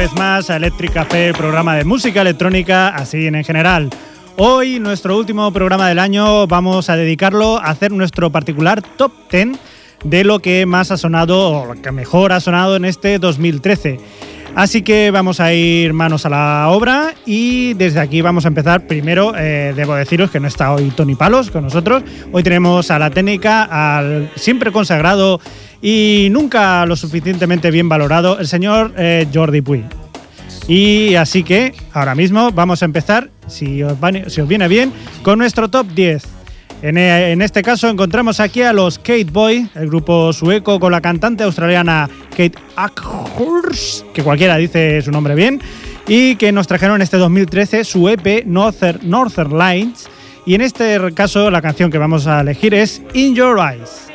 vez más a Electric Café, programa de música electrónica, así en general. Hoy, nuestro último programa del año, vamos a dedicarlo a hacer nuestro particular top 10 de lo que más ha sonado o lo que mejor ha sonado en este 2013. Así que vamos a ir manos a la obra y desde aquí vamos a empezar. Primero, eh, debo deciros que no está hoy Tony Palos con nosotros. Hoy tenemos a la técnica, al siempre consagrado y nunca lo suficientemente bien valorado, el señor eh, Jordi Puy. Y así que ahora mismo vamos a empezar, si si os viene bien, con nuestro top 10. En, eh, en, este caso encontramos aquí a los Kate Boy, el grupo sueco con la cantante australiana Kate Ackhurst, que cualquiera dice su nombre bien, y que nos trajeron en este 2013 su EP Northern Lines. Y en este caso la canción que vamos a elegir es In Your Eyes.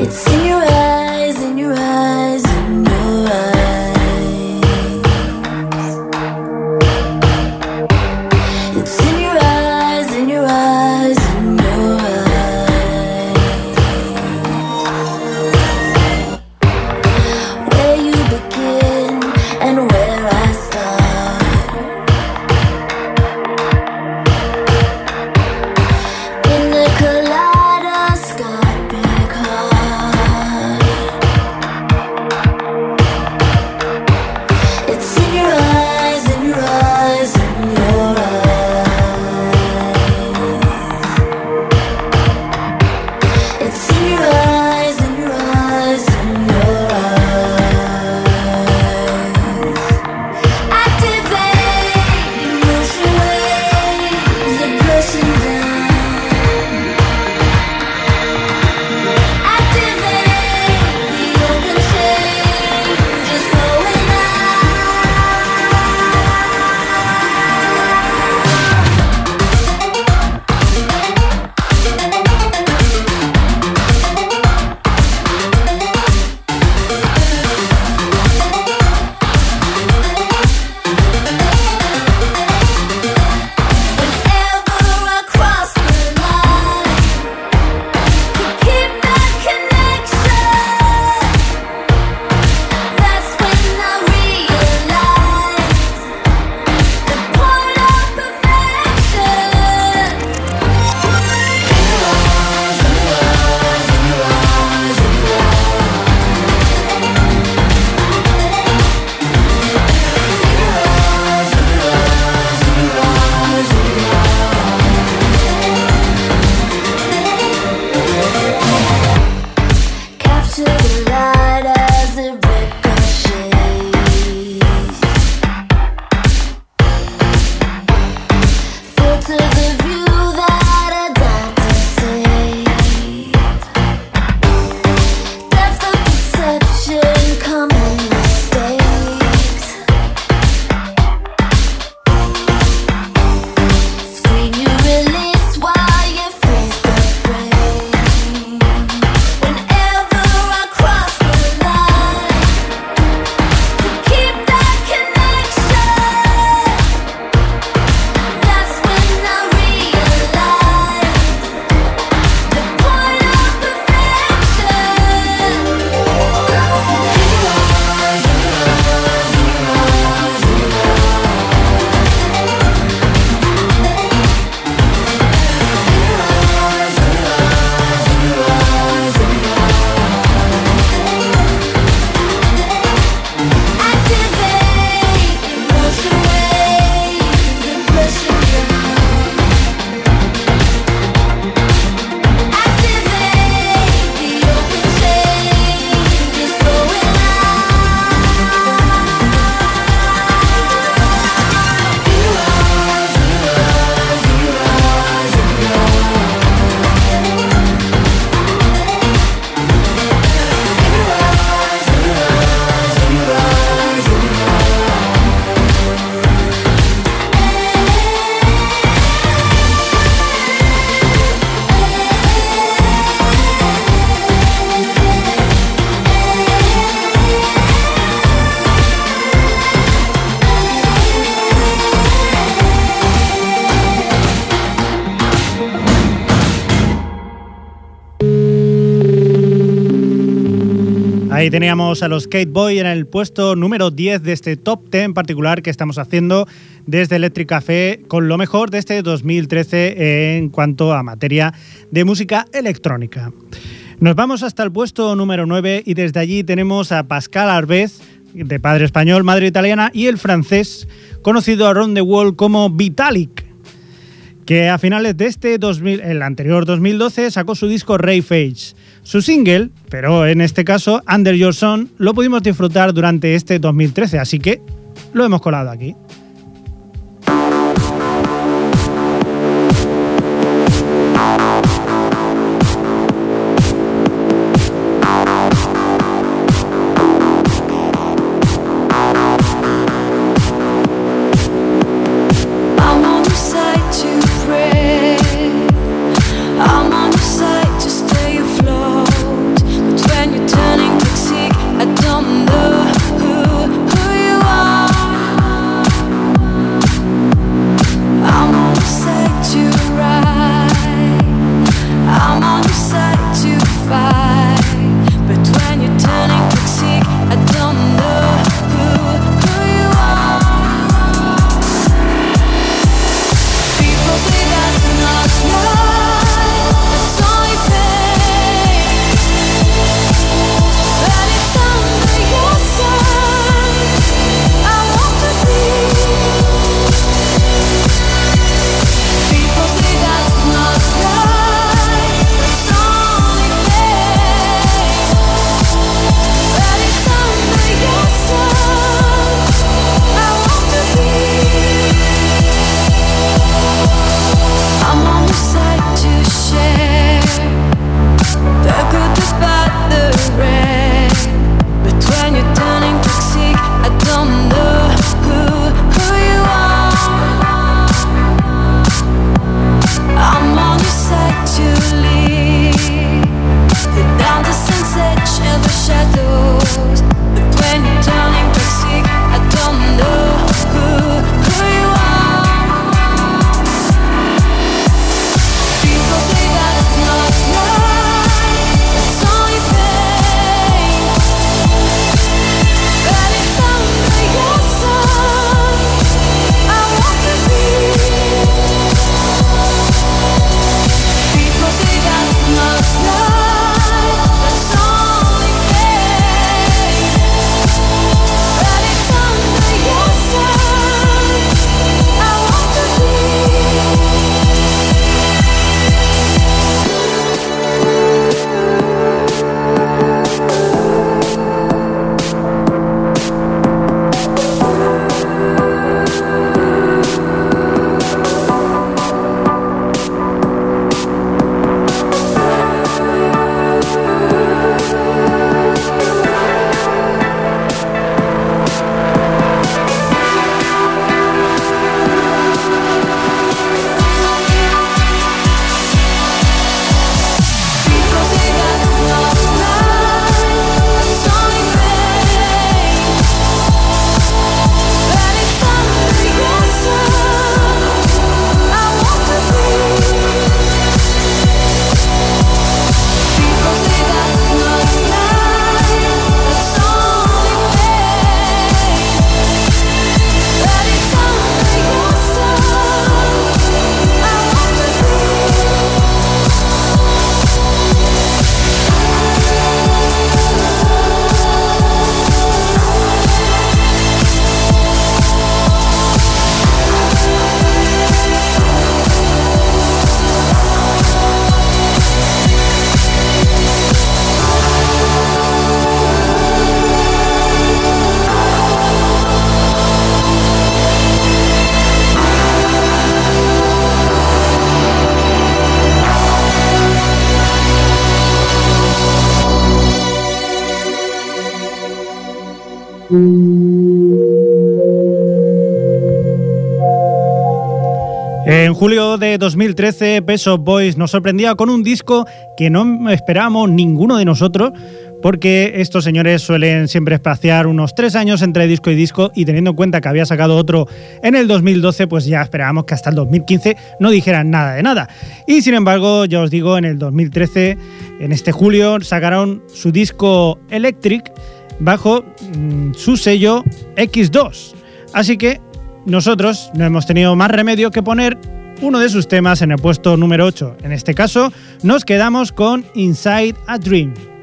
it's silly Ahí teníamos a los Skate Boy en el puesto número 10 de este top 10 particular que estamos haciendo desde Electric Café con lo mejor de este 2013 en cuanto a materia de música electrónica. Nos vamos hasta el puesto número 9 y desde allí tenemos a Pascal Arbez, de padre español, madre italiana, y el francés, conocido around the world como Vitalik, que a finales de este 2000, el anterior 2012 sacó su disco Ray Fage. Su single, pero en este caso Under Your Son, lo pudimos disfrutar durante este 2013, así que lo hemos colado aquí. Julio de 2013, Peso Boys nos sorprendía con un disco que no esperábamos ninguno de nosotros, porque estos señores suelen siempre espaciar unos tres años entre disco y disco y teniendo en cuenta que había sacado otro en el 2012, pues ya esperábamos que hasta el 2015 no dijeran nada de nada. Y sin embargo, ya os digo, en el 2013, en este julio, sacaron su disco Electric bajo mm, su sello X2. Así que nosotros no hemos tenido más remedio que poner uno de sus temas en el puesto número 8. En este caso, nos quedamos con Inside a Dream.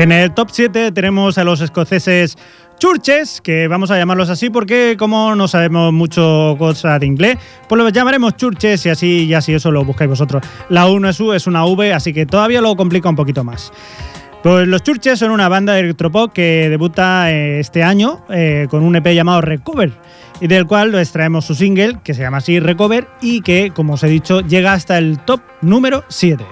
En el top 7 tenemos a los escoceses Churches, que vamos a llamarlos así porque como no sabemos mucho cosa de inglés, pues los llamaremos Churches y así, y así eso lo buscáis vosotros. La U no es U, es una V, así que todavía lo complica un poquito más. Pues los Churches son una banda de electropop que debuta eh, este año eh, con un EP llamado Recover y del cual extraemos su single que se llama así Recover y que, como os he dicho, llega hasta el top número 7.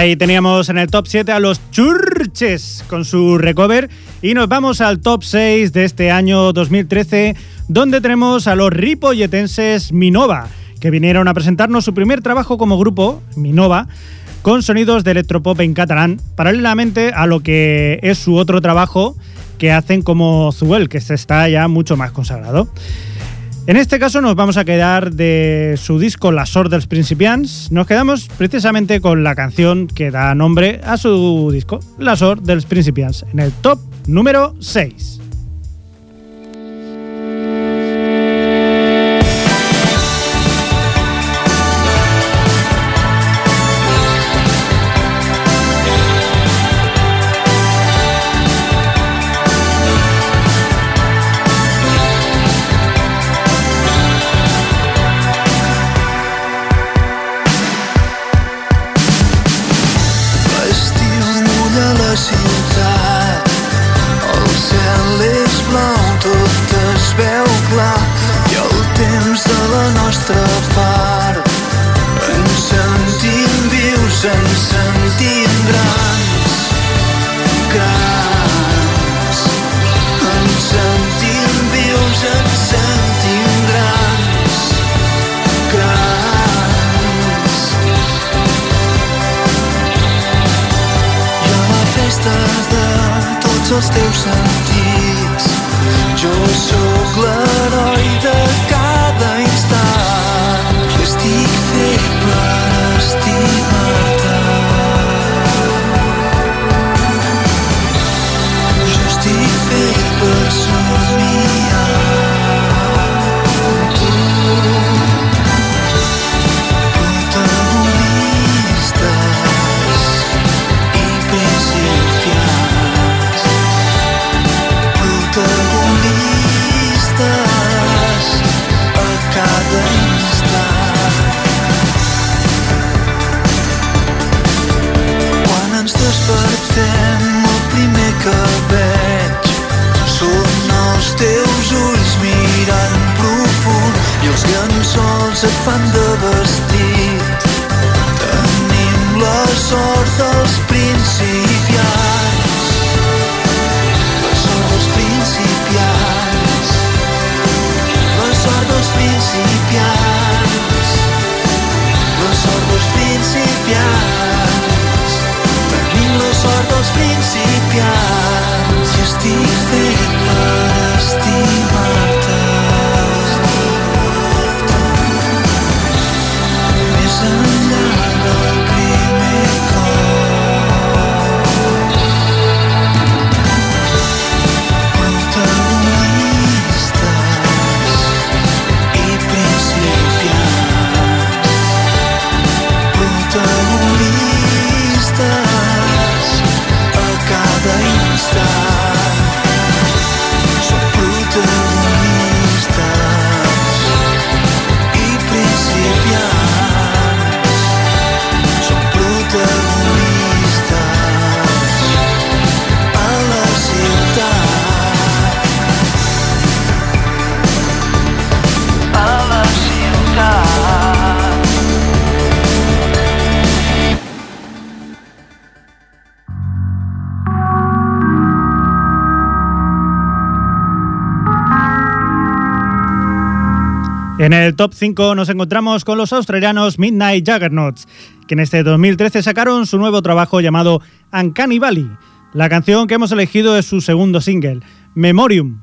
Ahí teníamos en el top 7 a los Churches con su recover y nos vamos al top 6 de este año 2013 donde tenemos a los ripolletenses Minova que vinieron a presentarnos su primer trabajo como grupo, Minova, con sonidos de electropop en catalán, paralelamente a lo que es su otro trabajo que hacen como Zuel, que está ya mucho más consagrado. En este caso nos vamos a quedar de su disco La Sor dels Principiants. Nos quedamos precisamente con la canción que da nombre a su disco, La Sor dels Principiants, en el top número 6. os teus anos. En el top 5 nos encontramos con los australianos Midnight Juggernauts, que en este 2013 sacaron su nuevo trabajo llamado Uncanny Valley. La canción que hemos elegido es su segundo single, Memorium,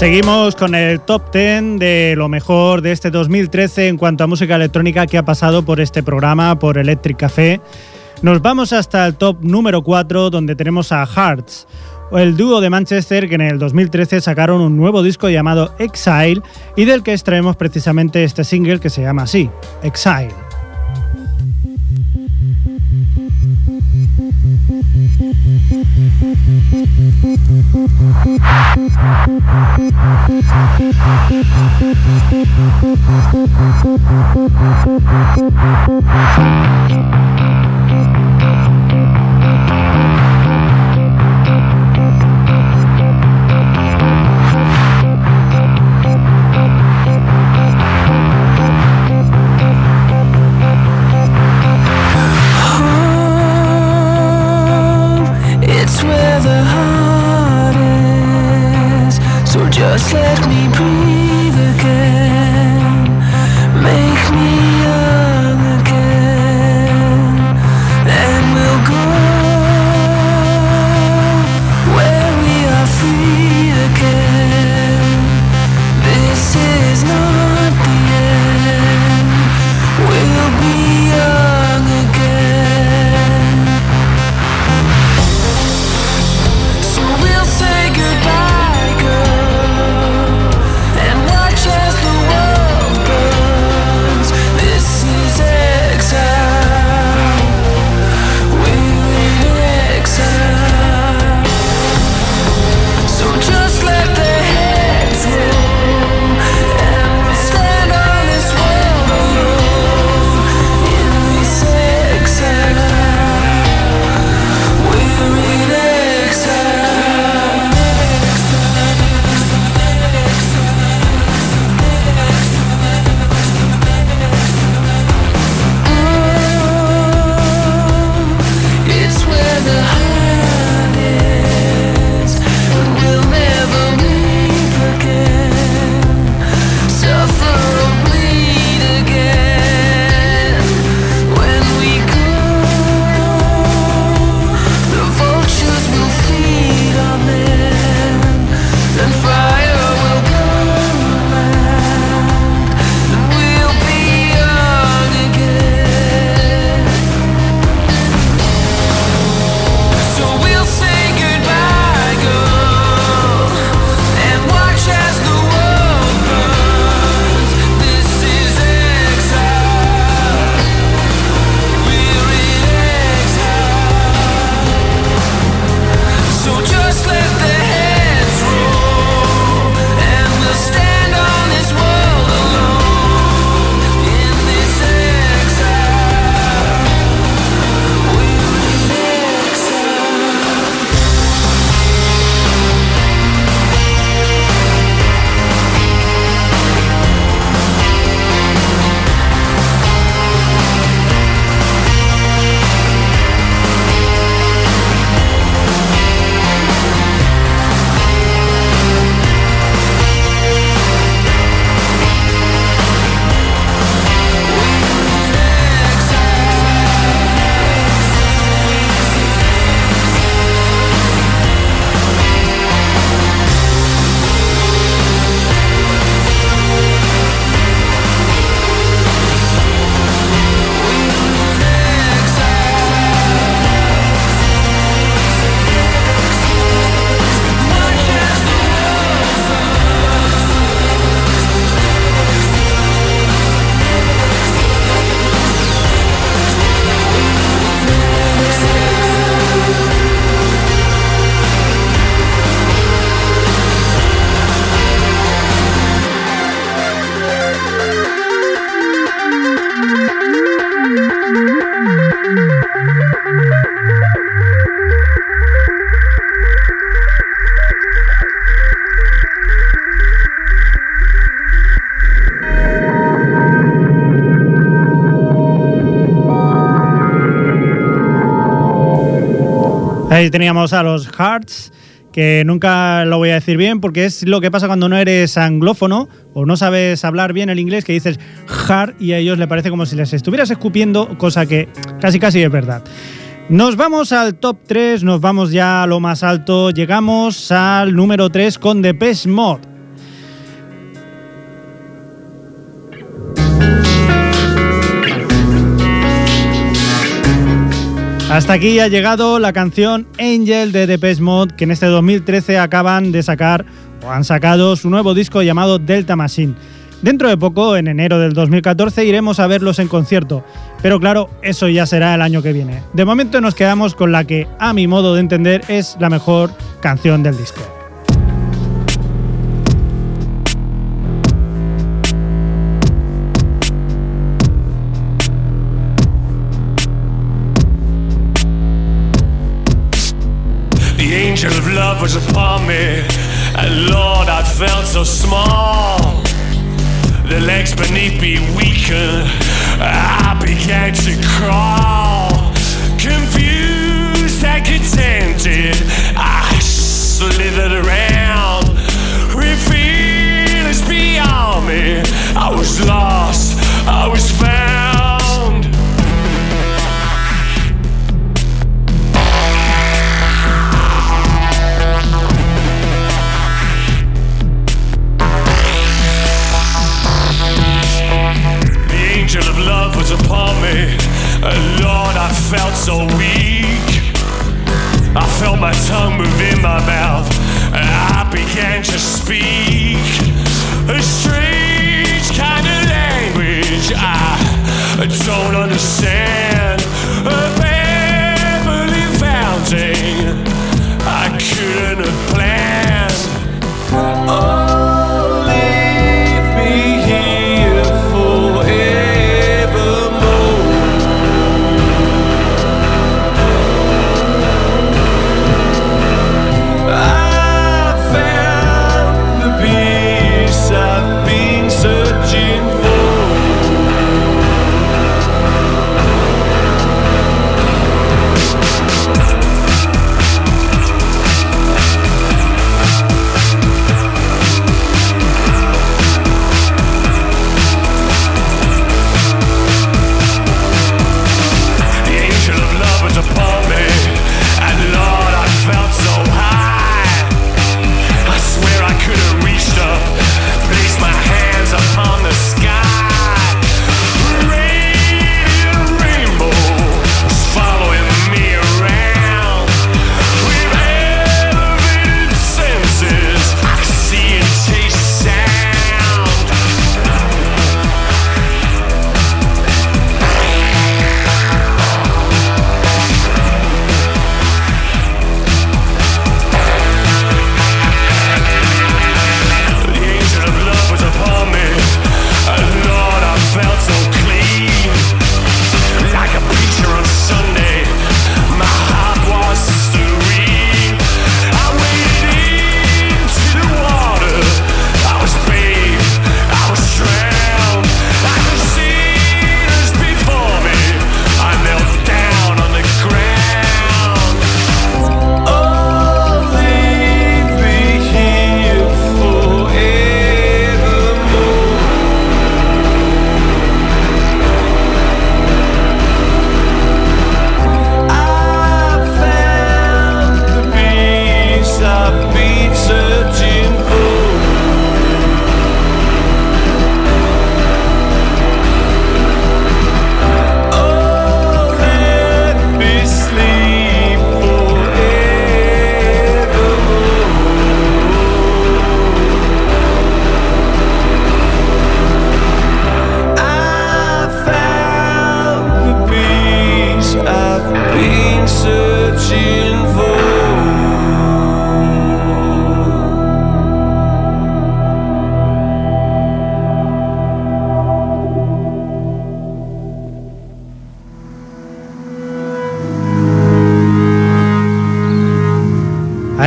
Seguimos con el top 10 de lo mejor de este 2013 en cuanto a música electrónica que ha pasado por este programa, por Electric Café. Nos vamos hasta el top número 4 donde tenemos a Hearts, el dúo de Manchester que en el 2013 sacaron un nuevo disco llamado Exile y del que extraemos precisamente este single que se llama así, Exile. Thank you. Ahí teníamos a los Hearts, que nunca lo voy a decir bien porque es lo que pasa cuando no eres anglófono o no sabes hablar bien el inglés, que dices heart y a ellos le parece como si les estuvieras escupiendo, cosa que casi casi es verdad. Nos vamos al top 3, nos vamos ya a lo más alto, llegamos al número 3 con Depeche Mode. Hasta aquí ha llegado la canción Angel de Depeche Mode, que en este 2013 acaban de sacar o han sacado su nuevo disco llamado Delta Machine. Dentro de poco, en enero del 2014, iremos a verlos en concierto, pero claro, eso ya será el año que viene. De momento nos quedamos con la que, a mi modo de entender, es la mejor canción del disco. Love was upon me, and Lord, I felt so small. The legs beneath me weakened, I began to crawl. Confused and contented, I slithered around. With feelings beyond me, I was lost, I was found. Upon me, and Lord, I felt so weak. I felt my tongue move in my mouth, and I began to speak a strange kind of language I don't understand. A family fountain I couldn't have planned. Oh,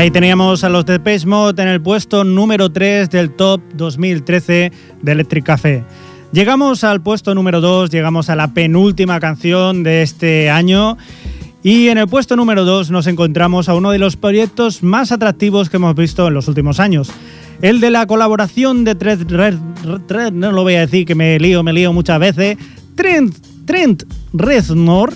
Ahí teníamos a los de Mode en el puesto número 3 del top 2013 de Electric Café. Llegamos al puesto número 2, llegamos a la penúltima canción de este año. Y en el puesto número 2 nos encontramos a uno de los proyectos más atractivos que hemos visto en los últimos años. El de la colaboración de Trent, no lo voy a decir que me lío, me lío muchas veces. Trent, Trent Reznor.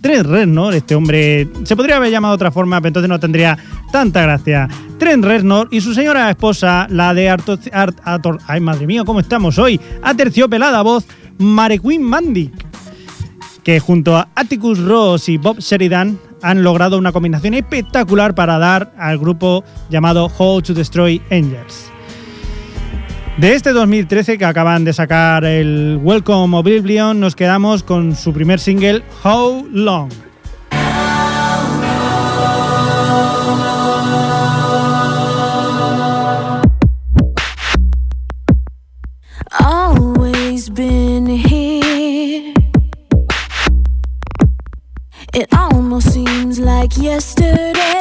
Trent Reznor, este hombre se podría haber llamado de otra forma, pero entonces no tendría tanta gracia. Trent Reznor y su señora esposa, la de Arto, Art- ay madre mía, ¿cómo estamos hoy? Aterciopelada voz, Marequin Mandic. que junto a Atticus Ross y Bob Sheridan han logrado una combinación espectacular para dar al grupo llamado How to Destroy Angels. De este 2013 que acaban de sacar el Welcome Oblivion, nos quedamos con su primer single, How Long. Been here. It almost seems like yesterday.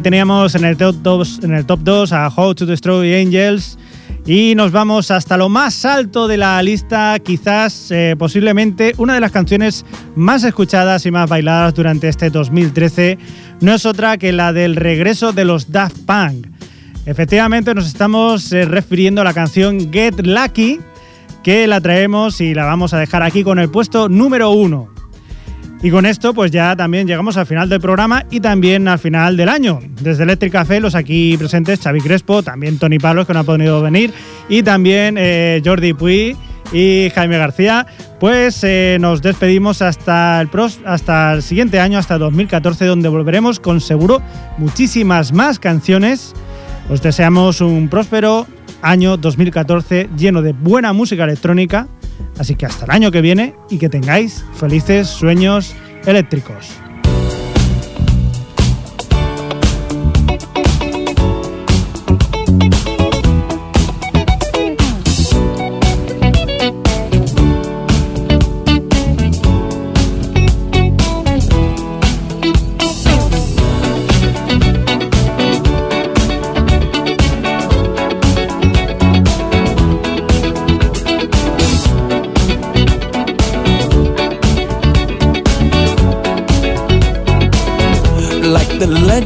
Teníamos en el top 2, en el top 2 a How to Destroy Angels y nos vamos hasta lo más alto de la lista, quizás eh, posiblemente una de las canciones más escuchadas y más bailadas durante este 2013 no es otra que la del regreso de los Daft Punk. Efectivamente nos estamos eh, refiriendo a la canción Get Lucky que la traemos y la vamos a dejar aquí con el puesto número uno. Y con esto, pues ya también llegamos al final del programa y también al final del año. Desde Electric Café, los aquí presentes, Xavi Crespo, también Tony Palos, que no ha podido venir, y también eh, Jordi Puy y Jaime García, pues eh, nos despedimos hasta el, pros- hasta el siguiente año, hasta 2014, donde volveremos con seguro muchísimas más canciones. Os deseamos un próspero año 2014 lleno de buena música electrónica. Así que hasta el año que viene y que tengáis felices sueños eléctricos.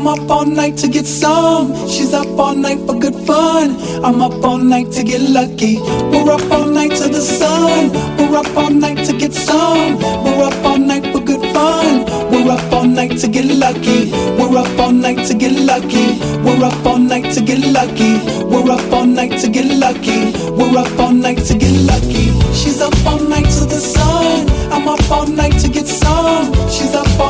I'm up all night to get some. She's up all night for good fun. I'm up all night to get lucky. We're up all night to the sun. We're up all night to get some. We're up all night for good fun. We're up all night to get lucky. We're up all night to get lucky. We're up all night to get lucky. We're up all night to get lucky. We're up all night to get lucky. She's up all night to the sun. I'm up all night to get some. She's up all